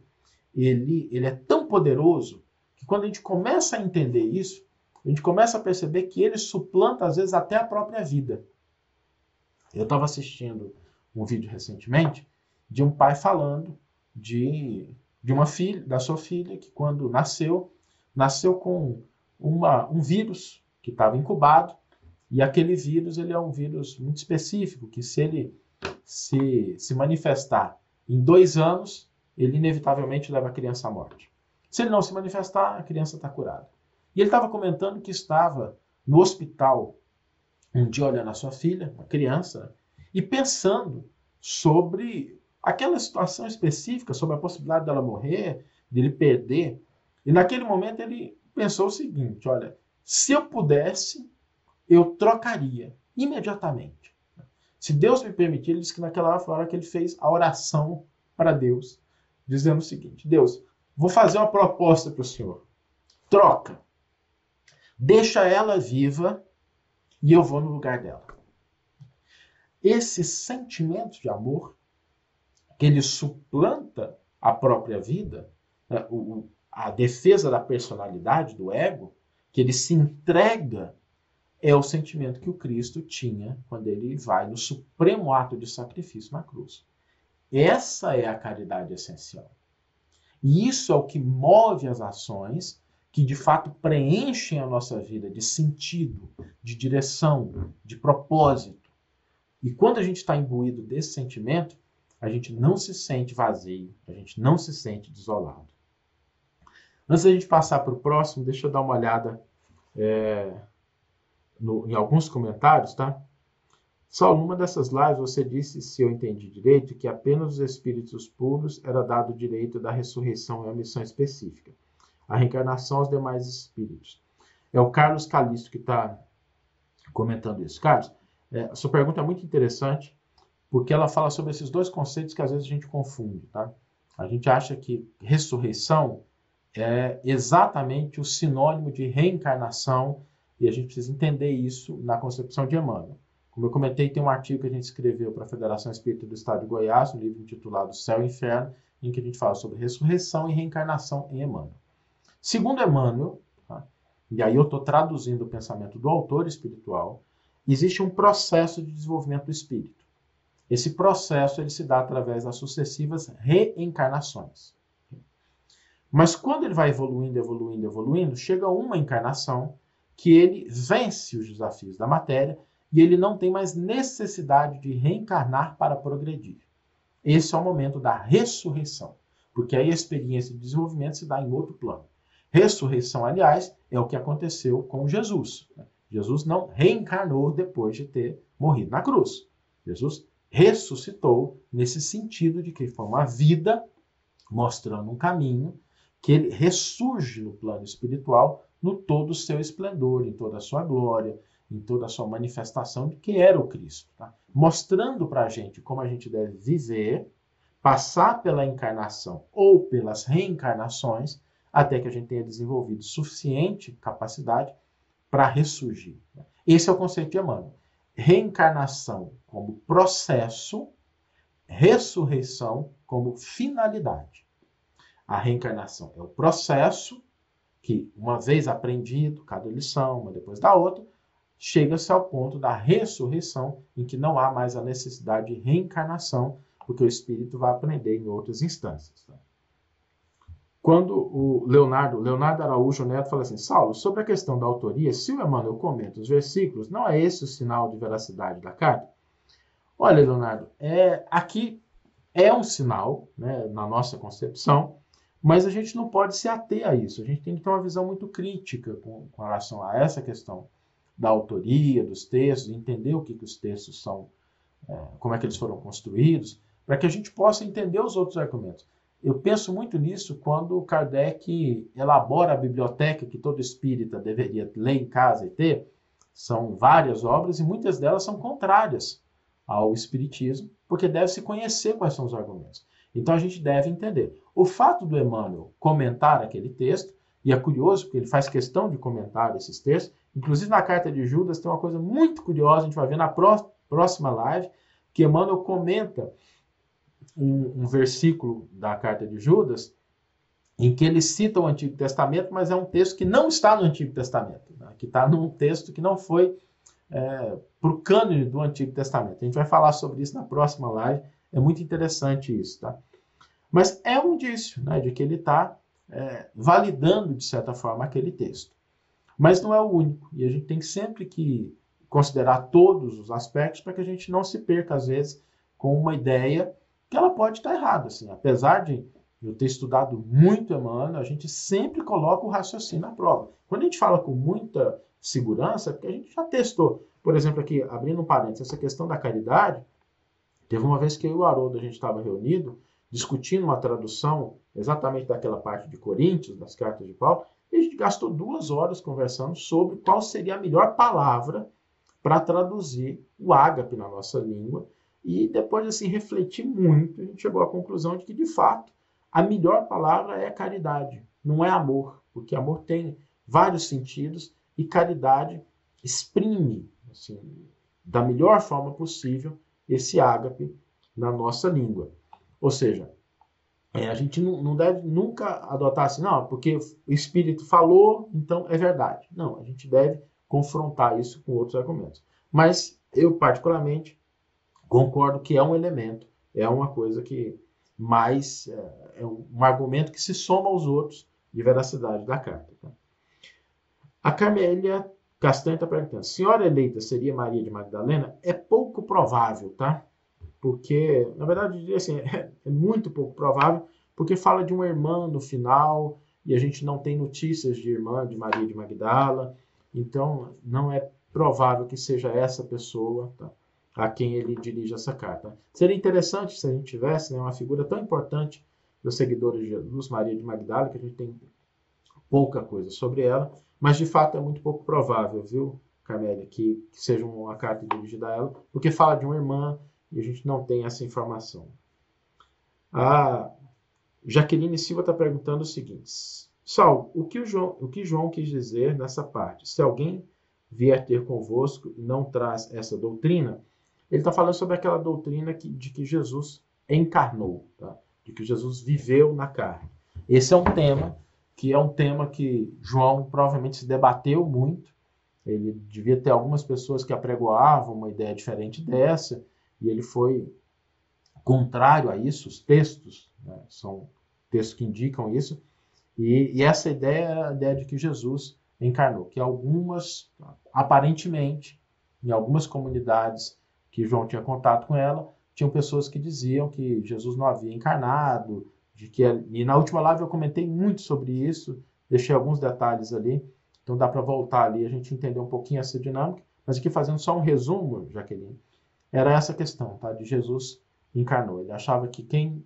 ele, ele é tão poderoso que quando a gente começa a entender isso, a gente começa a perceber que ele suplanta, às vezes, até a própria vida. Eu estava assistindo um vídeo recentemente de um pai falando de, de uma filha, da sua filha, que quando nasceu, nasceu com uma, um vírus que estava incubado, e aquele vírus ele é um vírus muito específico, que se ele se, se manifestar em dois anos, ele inevitavelmente leva a criança à morte. Se ele não se manifestar, a criança está curada. E ele estava comentando que estava no hospital um dia olhando a sua filha, uma criança, e pensando sobre aquela situação específica, sobre a possibilidade dela morrer, dele perder. E naquele momento ele pensou o seguinte: olha, se eu pudesse, eu trocaria imediatamente. Se Deus me permitir, ele disse que naquela hora que ele fez a oração para Deus, dizendo o seguinte: Deus, vou fazer uma proposta para o Senhor. Troca. Deixa ela viva e eu vou no lugar dela. Esse sentimento de amor, que ele suplanta a própria vida, né, a defesa da personalidade, do ego, que ele se entrega, é o sentimento que o Cristo tinha quando ele vai no supremo ato de sacrifício na cruz. Essa é a caridade essencial. E isso é o que move as ações que de fato preenchem a nossa vida de sentido, de direção, de propósito. E quando a gente está imbuído desse sentimento, a gente não se sente vazio, a gente não se sente desolado. Antes da gente passar para o próximo, deixa eu dar uma olhada é, no, em alguns comentários, tá? Só numa dessas lives você disse, se eu entendi direito, que apenas os espíritos puros era dado o direito da ressurreição em uma missão específica a reencarnação aos demais espíritos. É o Carlos Calisto que está comentando isso. Carlos, é, sua pergunta é muito interessante, porque ela fala sobre esses dois conceitos que às vezes a gente confunde, tá? A gente acha que ressurreição é exatamente o sinônimo de reencarnação, e a gente precisa entender isso na concepção de Emmanuel. Como eu comentei, tem um artigo que a gente escreveu para a Federação Espírita do Estado de Goiás, um livro intitulado Céu e Inferno, em que a gente fala sobre ressurreição e reencarnação em Emmanuel. Segundo Emmanuel, tá? e aí eu estou traduzindo o pensamento do autor espiritual, existe um processo de desenvolvimento do espírito. Esse processo ele se dá através das sucessivas reencarnações. Mas quando ele vai evoluindo, evoluindo, evoluindo, chega uma encarnação que ele vence os desafios da matéria e ele não tem mais necessidade de reencarnar para progredir. Esse é o momento da ressurreição, porque aí a experiência de desenvolvimento se dá em outro plano. Ressurreição, aliás, é o que aconteceu com Jesus. Jesus não reencarnou depois de ter morrido na cruz. Jesus ressuscitou nesse sentido de que foi uma vida mostrando um caminho que ele ressurge no plano espiritual no todo o seu esplendor, em toda a sua glória, em toda a sua manifestação de que era o Cristo, tá? mostrando para a gente como a gente deve viver, passar pela encarnação ou pelas reencarnações, até que a gente tenha desenvolvido suficiente capacidade para ressurgir. Esse é o conceito de Emmanuel. Reencarnação como processo, ressurreição como finalidade. A reencarnação é o processo que, uma vez aprendido, cada lição, uma depois da outra, chega-se ao ponto da ressurreição, em que não há mais a necessidade de reencarnação, porque o espírito vai aprender em outras instâncias. Tá? Quando o Leonardo, Leonardo Araújo Neto fala assim, Saulo, sobre a questão da autoria, se o Emmanuel comenta os versículos, não é esse o sinal de veracidade da carta? Olha, Leonardo, é, aqui é um sinal, né, na nossa concepção, mas a gente não pode se ater a isso. A gente tem que ter uma visão muito crítica com, com relação a essa questão da autoria dos textos, entender o que, que os textos são, é, como é que eles foram construídos, para que a gente possa entender os outros argumentos. Eu penso muito nisso quando Kardec elabora a biblioteca que todo espírita deveria ler em casa e ter. São várias obras e muitas delas são contrárias ao espiritismo, porque deve se conhecer quais são os argumentos. Então a gente deve entender. O fato do Emmanuel comentar aquele texto, e é curioso porque ele faz questão de comentar esses textos, inclusive na carta de Judas tem uma coisa muito curiosa, a gente vai ver na próxima live, que Emmanuel comenta um, um versículo da carta de Judas em que ele cita o Antigo Testamento, mas é um texto que não está no Antigo Testamento, né? que está num texto que não foi é, para o cânone do Antigo Testamento. A gente vai falar sobre isso na próxima live, é muito interessante isso. Tá? Mas é um indício né, de que ele está é, validando, de certa forma, aquele texto. Mas não é o único, e a gente tem sempre que considerar todos os aspectos para que a gente não se perca, às vezes, com uma ideia que ela pode estar errada. Assim. Apesar de eu ter estudado muito Emmanuel, a gente sempre coloca o raciocínio à prova. Quando a gente fala com muita segurança, é porque a gente já testou. Por exemplo, aqui, abrindo um parênteses, essa questão da caridade, teve uma vez que eu e o Haroldo, a gente estava reunido, discutindo uma tradução exatamente daquela parte de Coríntios, das cartas de Paulo, e a gente gastou duas horas conversando sobre qual seria a melhor palavra para traduzir o ágape na nossa língua, e depois de assim, refletir muito, a gente chegou à conclusão de que, de fato, a melhor palavra é caridade, não é amor, porque amor tem vários sentidos e caridade exprime assim, da melhor forma possível esse ágape na nossa língua. Ou seja, é, a gente não, não, deve nunca adotar assim, não, porque o Espírito falou, então é verdade. Não, a gente deve confrontar isso com outros argumentos. Mas eu, particularmente, concordo que é um elemento, é uma coisa que mais é, é um argumento que se soma aos outros de veracidade da carta. Tá? A Carmélia Castanha está perguntando: senhora eleita seria Maria de Magdalena? É pouco provável, tá? Porque, na verdade, assim, é, é muito pouco provável, porque fala de uma irmã no final e a gente não tem notícias de irmã de Maria de Magdala, então não é provável que seja essa pessoa. Tá? A quem ele dirige essa carta. Seria interessante se a gente tivesse né, uma figura tão importante dos seguidores de Jesus, Maria de Magdala, que a gente tem pouca coisa sobre ela, mas de fato é muito pouco provável, viu, Carmélia, que, que seja uma carta dirigida a ela, porque fala de uma irmã e a gente não tem essa informação. A Jaqueline Silva está perguntando o seguinte: Sal, o que, o João, o que João quis dizer nessa parte? Se alguém vier ter convosco e não traz essa doutrina, ele está falando sobre aquela doutrina que, de que Jesus encarnou, tá? de que Jesus viveu na carne. Esse é um tema que é um tema que João provavelmente se debateu muito. Ele devia ter algumas pessoas que apregoavam uma ideia diferente dessa, e ele foi contrário a isso. Os textos né, são textos que indicam isso. E, e, essa ideia é a ideia de que Jesus encarnou, que algumas, aparentemente, em algumas comunidades que João tinha contato com ela, tinham pessoas que diziam que Jesus não havia encarnado, de que e na última live eu comentei muito sobre isso, deixei alguns detalhes ali, então dá para voltar ali a gente entender um pouquinho essa dinâmica, mas aqui fazendo só um resumo, Jaqueline, era essa questão, tá? De Jesus encarnou. Ele achava que quem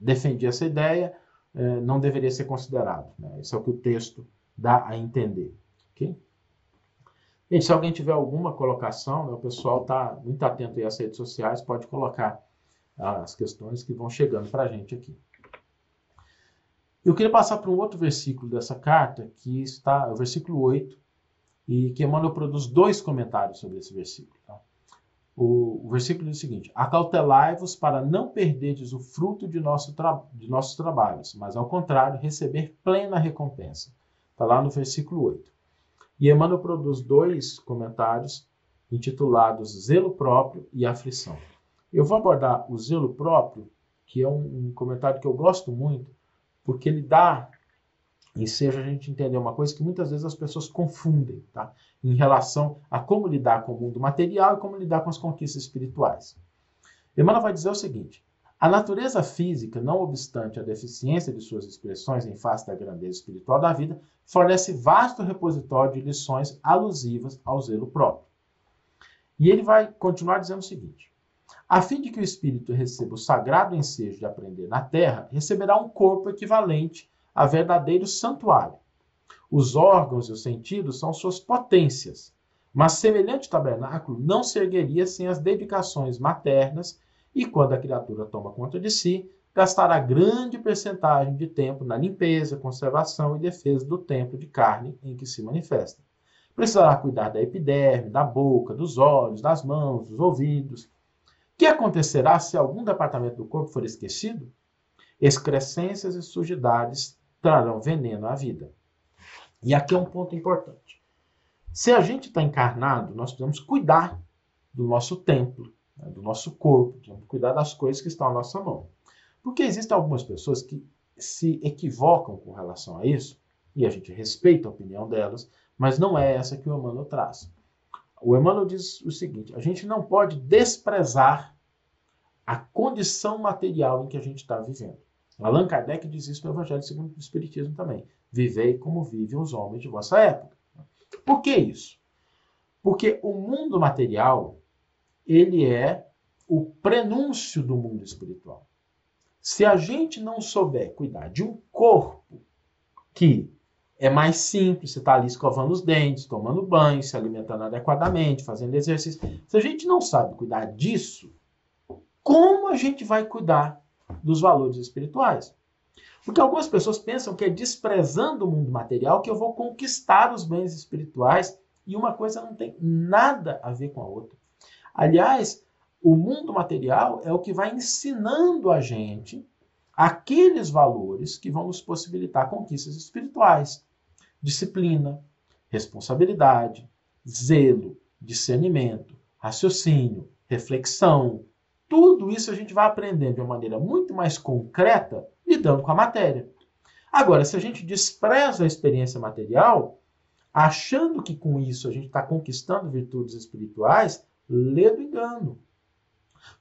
defendia essa ideia eh, não deveria ser considerado. Né? Isso é o que o texto dá a entender. Okay? Gente, se alguém tiver alguma colocação, né, o pessoal está muito atento às redes sociais, pode colocar as questões que vão chegando para a gente aqui. Eu queria passar para um outro versículo dessa carta, que está, o versículo 8, e que Emmanuel produz dois comentários sobre esse versículo. Tá? O, o, versículo diz o seguinte: Acautelai-vos para não perderdes o fruto de, nosso de nossos trabalhos, mas ao contrário, receber plena recompensa. Está lá no versículo 8. E Emmanuel produz dois comentários intitulados Zelo Próprio e Aflição. Eu vou abordar o zelo próprio, que é um, um comentário que eu gosto muito, porque ele dá enseja a gente entender uma coisa que muitas vezes as pessoas confundem, tá? Em relação a como lidar com o mundo material e como lidar com as conquistas espirituais. Emmanuel vai dizer o seguinte: a natureza física, não obstante a deficiência de suas expressões em face da grandeza espiritual da vida, fornece vasto repositório de lições alusivas ao zelo próprio. E ele vai continuar dizendo o seguinte: a fim de que o espírito receba o sagrado ensejo de aprender na terra, receberá um corpo equivalente a verdadeiro santuário. Os órgãos e os sentidos são suas potências, mas semelhante tabernáculo não se ergueria sem as dedicações maternas e, quando a criatura toma conta de si, gastará grande percentagem de tempo na limpeza, conservação e defesa do templo de carne em que se manifesta. Precisará cuidar da epiderme, da boca, dos olhos, das mãos, dos ouvidos. O que acontecerá se algum departamento do corpo for esquecido? Excrescências e sujidades trarão veneno à vida. E aqui é um ponto importante. Se a gente está encarnado, nós precisamos cuidar do nosso templo, né, do nosso corpo, precisamos cuidar das coisas que estão à nossa mão. Porque existem algumas pessoas que se equivocam com relação a isso, e a gente respeita a opinião delas, mas não é essa que o Emmanuel traz. O Emmanuel diz o seguinte: a gente não pode desprezar a condição material em que a gente está vivendo. Allan Kardec diz isso no Evangelho segundo o Espiritismo também. Vivei como vivem os homens de vossa época. Por que isso? Porque o mundo material, ele é o prenúncio do mundo espiritual. Se a gente não souber cuidar de um corpo que é mais simples, você está ali escovando os dentes, tomando banho, se alimentando adequadamente, fazendo exercício. Se a gente não sabe cuidar disso, como a gente vai cuidar dos valores espirituais. Porque algumas pessoas pensam que é desprezando o mundo material que eu vou conquistar os bens espirituais e uma coisa não tem nada a ver com a outra. Aliás, o mundo material é o que vai ensinando a gente aqueles valores que vão nos possibilitar conquistas espirituais: disciplina, responsabilidade, zelo, discernimento, raciocínio, reflexão, tudo isso a gente vai aprendendo de uma maneira muito mais concreta lidando com a matéria. Agora, se a gente despreza a experiência material, achando que com isso a gente está conquistando virtudes espirituais, lê do engano.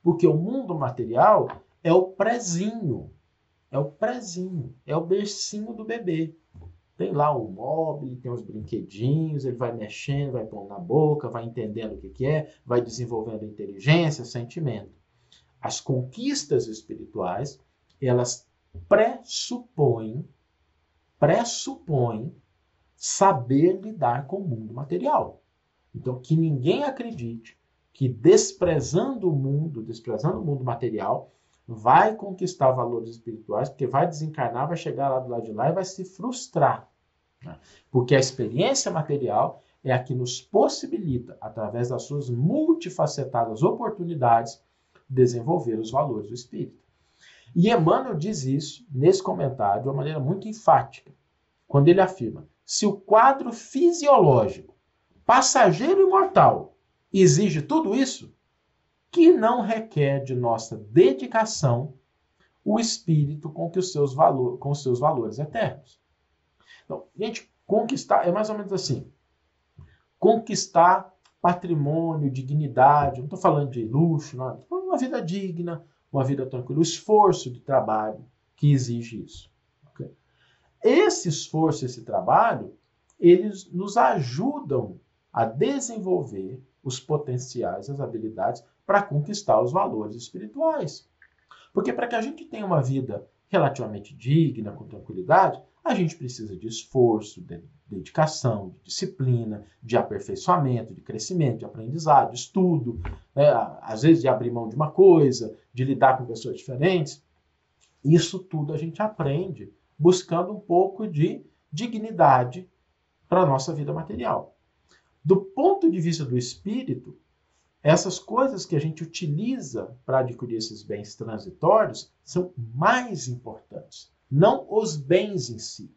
Porque o mundo material é o prezinho, é o prezinho, é o bercinho do bebê. Tem lá o móvel, tem os brinquedinhos, ele vai mexendo, vai pondo na boca, vai entendendo o que, que é, vai desenvolvendo inteligência, sentimento as conquistas espirituais, elas pressupõem, pressupõem saber lidar com o mundo material. Então, que ninguém acredite que desprezando o mundo, desprezando o mundo material, vai conquistar valores espirituais, porque vai desencarnar, vai chegar lá do lado de lá e vai se frustrar. Né? Porque a experiência material é a que nos possibilita, através das suas multifacetadas oportunidades, desenvolver os valores do espírito. E Emmanuel diz isso nesse comentário de uma maneira muito enfática. quando ele afirma: se o quadro fisiológico, passageiro e mortal, exige tudo isso, que não requer de nossa dedicação o espírito com, que os, seus valor, com os seus valores eternos. Então, gente, conquistar é mais ou menos assim: conquistar patrimônio, dignidade, não estou falando de luxo, não, uma vida digna, uma vida tranquila, o esforço de trabalho que exige isso. Okay? Esse esforço, esse trabalho, eles nos ajudam a desenvolver os potenciais, as habilidades para conquistar os valores espirituais. Porque para que a gente tenha uma vida relativamente digna, com tranquilidade, a gente precisa de esforço, de dedicação, de disciplina, de aperfeiçoamento, de crescimento, de aprendizado, de estudo, né? às vezes de abrir mão de uma coisa, de lidar com pessoas diferentes. Isso tudo a gente aprende buscando um pouco de dignidade para a nossa vida material. Do ponto de vista do espírito, essas coisas que a gente utiliza para adquirir esses bens transitórios são mais importantes. Não os bens em si,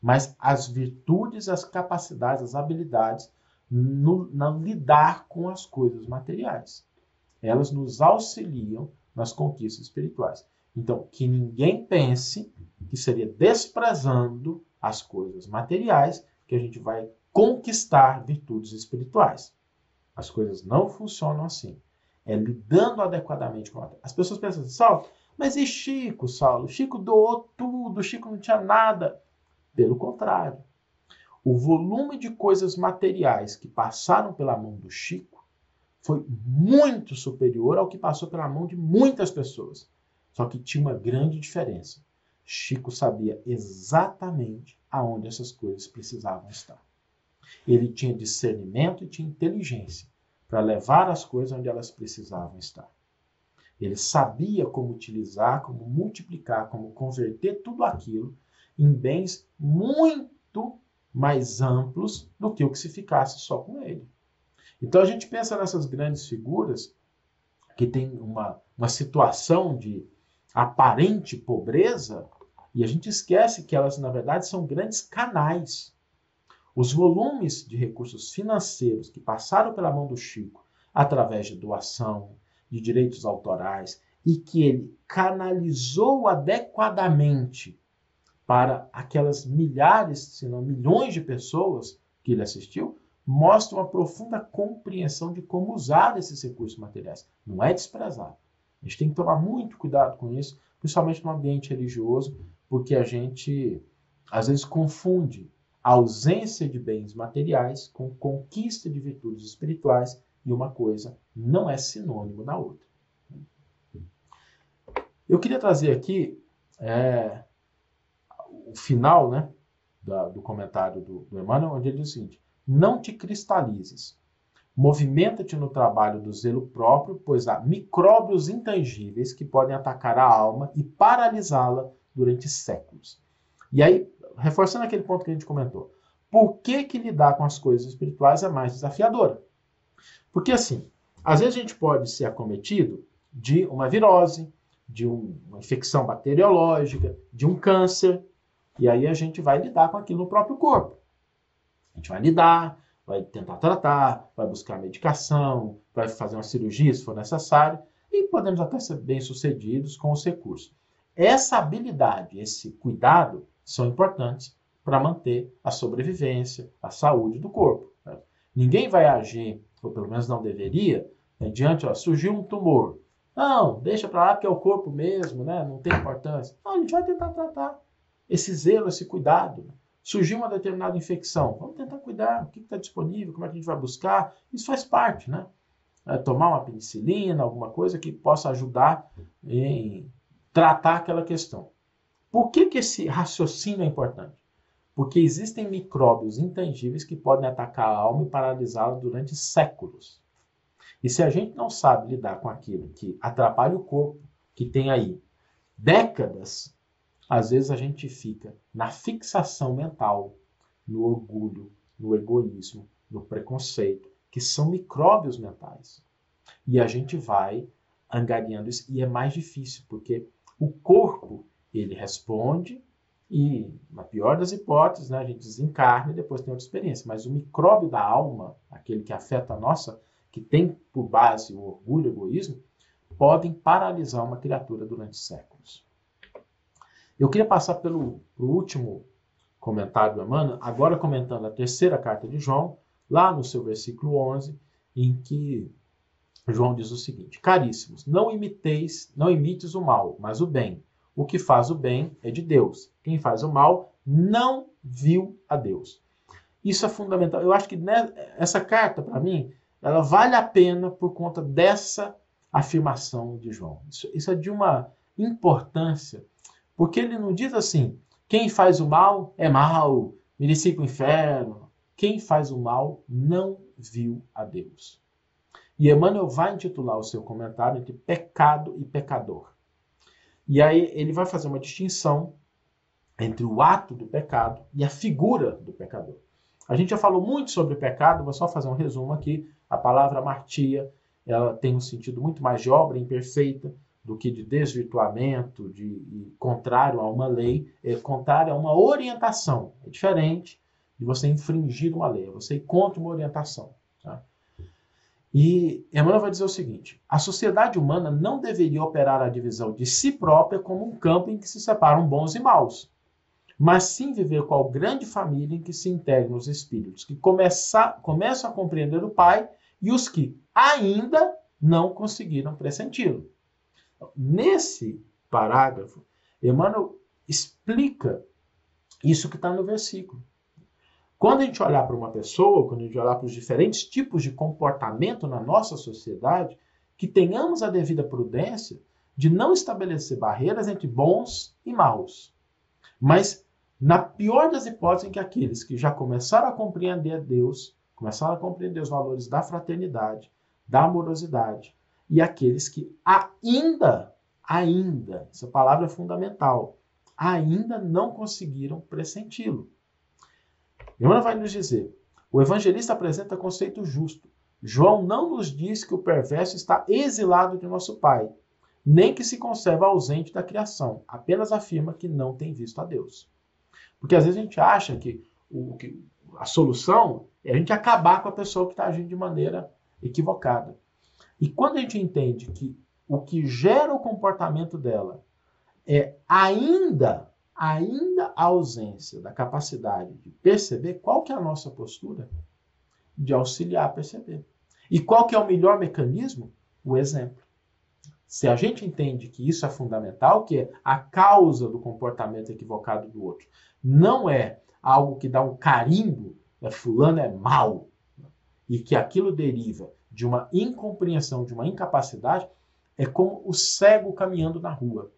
mas as virtudes, as capacidades, as habilidades no, no lidar com as coisas materiais. Elas nos auxiliam nas conquistas espirituais. Então, que ninguém pense que seria desprezando as coisas materiais que a gente vai conquistar virtudes espirituais. As coisas não funcionam assim. É lidando adequadamente com a As pessoas pensam assim, Saulo, mas e Chico, Saulo? Chico doou tudo, Chico não tinha nada. Pelo contrário. O volume de coisas materiais que passaram pela mão do Chico foi muito superior ao que passou pela mão de muitas pessoas. Só que tinha uma grande diferença. Chico sabia exatamente aonde essas coisas precisavam estar. Ele tinha discernimento e tinha inteligência para levar as coisas onde elas precisavam estar. Ele sabia como utilizar, como multiplicar, como converter tudo aquilo em bens muito mais amplos do que o que se ficasse só com ele. Então a gente pensa nessas grandes figuras que têm uma, uma situação de aparente pobreza e a gente esquece que elas, na verdade, são grandes canais os volumes de recursos financeiros que passaram pela mão do Chico através de doação, de direitos autorais e que ele canalizou adequadamente para aquelas milhares, se não milhões de pessoas que ele assistiu, mostra uma profunda compreensão de como usar esses recursos materiais. Não é desprezado. A gente tem que tomar muito cuidado com isso, principalmente no ambiente religioso, porque a gente às vezes confunde ausência de bens materiais com conquista de virtudes espirituais e uma coisa não é sinônimo da outra. Eu queria trazer aqui é, o final né, da, do comentário do, do Emmanuel, onde ele diz o seguinte: Não te cristalizes, movimenta-te no trabalho do zelo próprio, pois há micróbios intangíveis que podem atacar a alma e paralisá-la durante séculos. E aí, reforçando aquele ponto que a gente comentou, por que, que lidar com as coisas espirituais é mais desafiadora? Porque assim, às vezes a gente pode ser acometido de uma virose, de um, uma infecção bacteriológica, de um câncer, e aí a gente vai lidar com aquilo no próprio corpo. A gente vai lidar, vai tentar tratar, vai buscar medicação, vai fazer uma cirurgia se for necessário, e podemos até ser bem-sucedidos com os recursos. Essa habilidade, esse cuidado, são importantes para manter a sobrevivência, a saúde do corpo. Né? Ninguém vai agir, ou pelo menos não deveria, né, diante, ó, surgiu um tumor. Não, deixa para lá que é o corpo mesmo, né? não tem importância. Não, a gente vai tentar tratar. Esse zelo, esse cuidado. Surgiu uma determinada infecção, vamos tentar cuidar, o que está disponível, como é que a gente vai buscar. Isso faz parte, né? É tomar uma penicilina, alguma coisa que possa ajudar em tratar aquela questão. Por que, que esse raciocínio é importante? Porque existem micróbios intangíveis que podem atacar a alma e paralisá-la durante séculos. E se a gente não sabe lidar com aquilo que atrapalha o corpo, que tem aí décadas, às vezes a gente fica na fixação mental, no orgulho, no egoísmo, no preconceito, que são micróbios mentais. E a gente vai angariando isso. E é mais difícil, porque o corpo ele responde E, na pior das hipóteses, né, a gente desencarna e depois tem outra experiência. Mas o micróbio da alma, aquele que afeta a nossa, que tem por base o orgulho e o egoísmo, podem paralisar uma criatura durante séculos. Eu queria passar pelo, pelo último comentário do Emmanuel, agora comentando a terceira carta de João, lá no seu versículo 11, em que João diz o seguinte: Caríssimos, não imiteis, não imites o mal, mas o bem. O que faz o bem é de Deus. Quem faz o mal não viu a Deus. Isso é fundamental. Eu acho que essa carta, para mim, ela vale a pena por conta dessa afirmação de João. Isso, isso é de uma importância, porque ele não diz assim: quem faz o mal é mal, merecia para o inferno. Quem faz o mal não viu a Deus. E Emmanuel vai intitular o seu comentário entre pecado e pecador. E aí ele vai fazer uma distinção entre o ato do pecado e a figura do pecador. A gente já falou muito sobre pecado, vou só fazer um resumo aqui. A palavra martia, ela tem um sentido muito mais de obra imperfeita do que de desvirtuamento, de, de contrário a uma lei, é contrário a uma orientação. É diferente de você infringir uma lei, é você ir contra uma orientação. E Emmanuel vai dizer o seguinte: a sociedade humana não deveria operar a divisão de si própria como um campo em que se separam bons e maus, mas sim viver qual grande família em que se integram os espíritos que começa, começam a compreender o Pai e os que ainda não conseguiram pressenti-lo. Nesse parágrafo, Emmanuel explica isso que está no versículo. Quando a gente olhar para uma pessoa, quando a gente olhar para os diferentes tipos de comportamento na nossa sociedade, que tenhamos a devida prudência de não estabelecer barreiras entre bons e maus. Mas, na pior das hipóteses, em que aqueles que já começaram a compreender a Deus, começaram a compreender os valores da fraternidade, da amorosidade, e aqueles que ainda, ainda, essa palavra é fundamental, ainda não conseguiram pressenti-lo. Emmanuel vai nos dizer: o evangelista apresenta conceito justo. João não nos diz que o perverso está exilado de nosso Pai, nem que se conserva ausente da criação, apenas afirma que não tem visto a Deus. Porque às vezes a gente acha que, o, que a solução é a gente acabar com a pessoa que está agindo de maneira equivocada. E quando a gente entende que o que gera o comportamento dela é ainda ainda a ausência da capacidade de perceber qual que é a nossa postura, de auxiliar a perceber. E qual que é o melhor mecanismo? O exemplo. Se a gente entende que isso é fundamental, que é a causa do comportamento equivocado do outro, não é algo que dá um carimbo, é fulano é mal, e que aquilo deriva de uma incompreensão, de uma incapacidade, é como o cego caminhando na rua.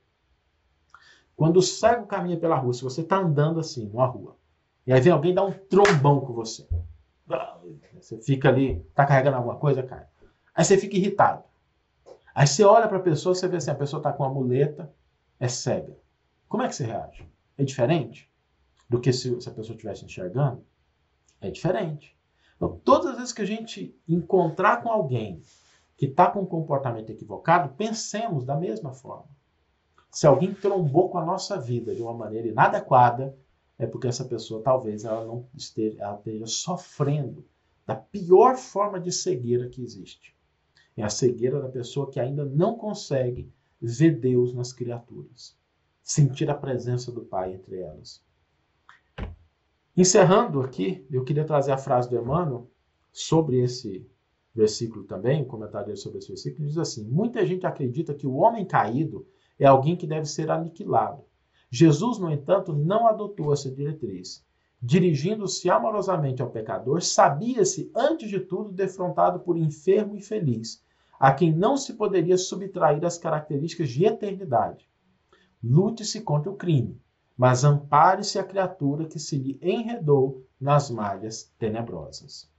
Quando o cego caminha pela rua, se você está andando assim, numa rua, e aí vem alguém dar um trombão com você. Você fica ali, está carregando alguma coisa, cara. Aí você fica irritado. Aí você olha para a pessoa, você vê assim, a pessoa está com uma muleta, é cega. Como é que você reage? É diferente do que se, se a pessoa estivesse enxergando? É diferente. Então, todas as vezes que a gente encontrar com alguém que está com um comportamento equivocado, pensemos da mesma forma. Se alguém trombou com a nossa vida de uma maneira inadequada, é porque essa pessoa talvez ela não esteja, ela esteja sofrendo da pior forma de cegueira que existe. É a cegueira da pessoa que ainda não consegue ver Deus nas criaturas, sentir a presença do Pai entre elas. Encerrando aqui, eu queria trazer a frase do Emmanuel sobre esse versículo também, um comentário sobre esse versículo, diz assim: Muita gente acredita que o homem caído é alguém que deve ser aniquilado. Jesus, no entanto, não adotou essa diretriz. Dirigindo-se amorosamente ao pecador, sabia-se, antes de tudo, defrontado por enfermo e feliz, a quem não se poderia subtrair as características de eternidade. Lute-se contra o crime, mas ampare-se a criatura que se lhe enredou nas malhas tenebrosas.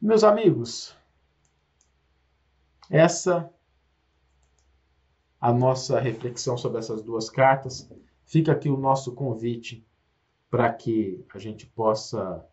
Meus amigos, essa a nossa reflexão sobre essas duas cartas. Fica aqui o nosso convite para que a gente possa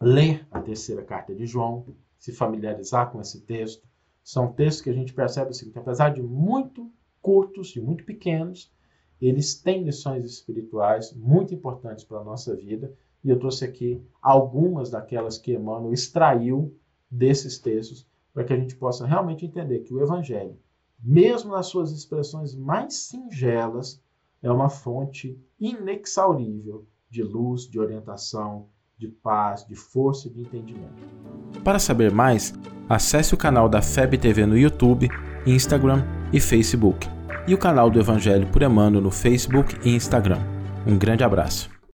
ler a terceira carta de João, se familiarizar com esse texto. São textos que a gente percebe o seguinte: apesar de muito curtos, de muito pequenos, eles têm lições espirituais muito importantes para a nossa vida, e eu trouxe aqui algumas daquelas que Emmanuel extraiu desses textos, para que a gente possa realmente entender que o Evangelho, mesmo nas suas expressões mais singelas, é uma fonte inexaurível de luz, de orientação, de paz, de força e de entendimento. Para saber mais, acesse o canal da FEB TV no YouTube, Instagram e Facebook, e o canal do Evangelho por Emmanuel no Facebook e Instagram. Um grande abraço.